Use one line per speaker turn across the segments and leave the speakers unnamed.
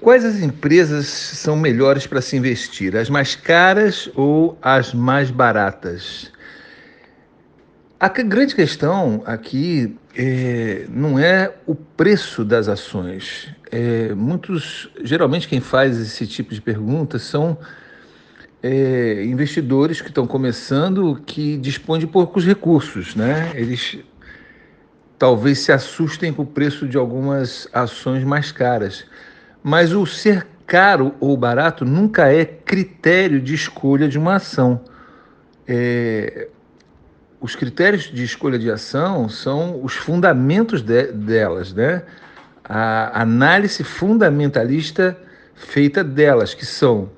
Quais as empresas são melhores para se investir? As mais caras ou as mais baratas? A grande questão aqui é, não é o preço das ações. É, muitos, geralmente quem faz esse tipo de pergunta são é, investidores que estão começando que dispõem de poucos recursos, né? Eles talvez se assustem com o preço de algumas ações mais caras. Mas o ser caro ou barato nunca é critério de escolha de uma ação. É, os critérios de escolha de ação são os fundamentos de, delas, né? A análise fundamentalista feita delas, que são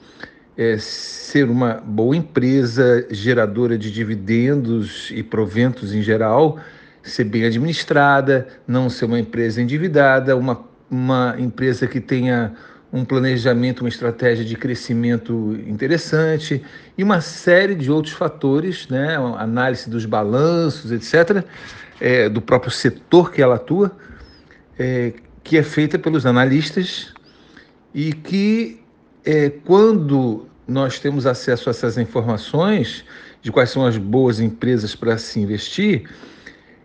é, ser uma boa empresa geradora de dividendos e proventos em geral, ser bem administrada, não ser uma empresa endividada, uma uma empresa que tenha um planejamento, uma estratégia de crescimento interessante e uma série de outros fatores, né? análise dos balanços, etc., é, do próprio setor que ela atua, é, que é feita pelos analistas e que, é, quando nós temos acesso a essas informações de quais são as boas empresas para se investir,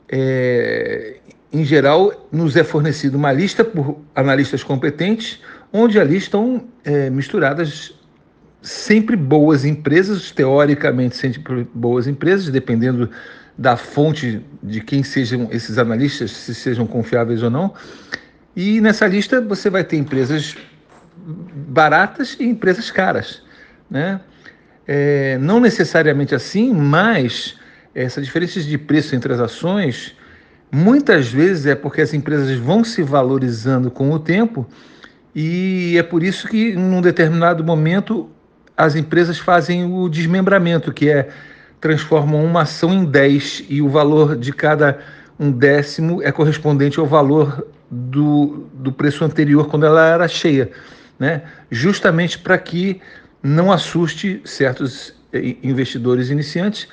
é, em geral, nos é fornecida uma lista por analistas competentes, onde ali estão é, misturadas sempre boas empresas, teoricamente sempre boas empresas, dependendo da fonte de quem sejam esses analistas, se sejam confiáveis ou não. E nessa lista você vai ter empresas baratas e empresas caras. Né? É, não necessariamente assim, mas essa diferença de preço entre as ações Muitas vezes é porque as empresas vão se valorizando com o tempo e é por isso que, num determinado momento, as empresas fazem o desmembramento, que é transformam uma ação em 10 e o valor de cada um décimo é correspondente ao valor do, do preço anterior quando ela era cheia, né? justamente para que não assuste certos eh, investidores iniciantes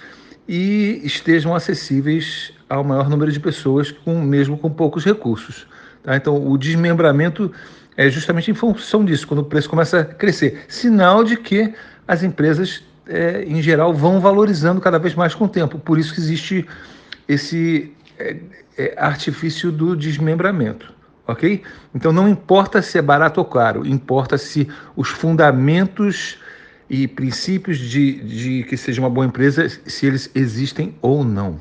e estejam acessíveis ao maior número de pessoas, com, mesmo com poucos recursos. Tá? Então, o desmembramento é justamente em função disso, quando o preço começa a crescer. Sinal de que as empresas, é, em geral, vão valorizando cada vez mais com o tempo. Por isso que existe esse é, é, artifício do desmembramento. Ok? Então, não importa se é barato ou caro, importa se os fundamentos e princípios de, de que seja uma boa empresa, se eles existem ou não.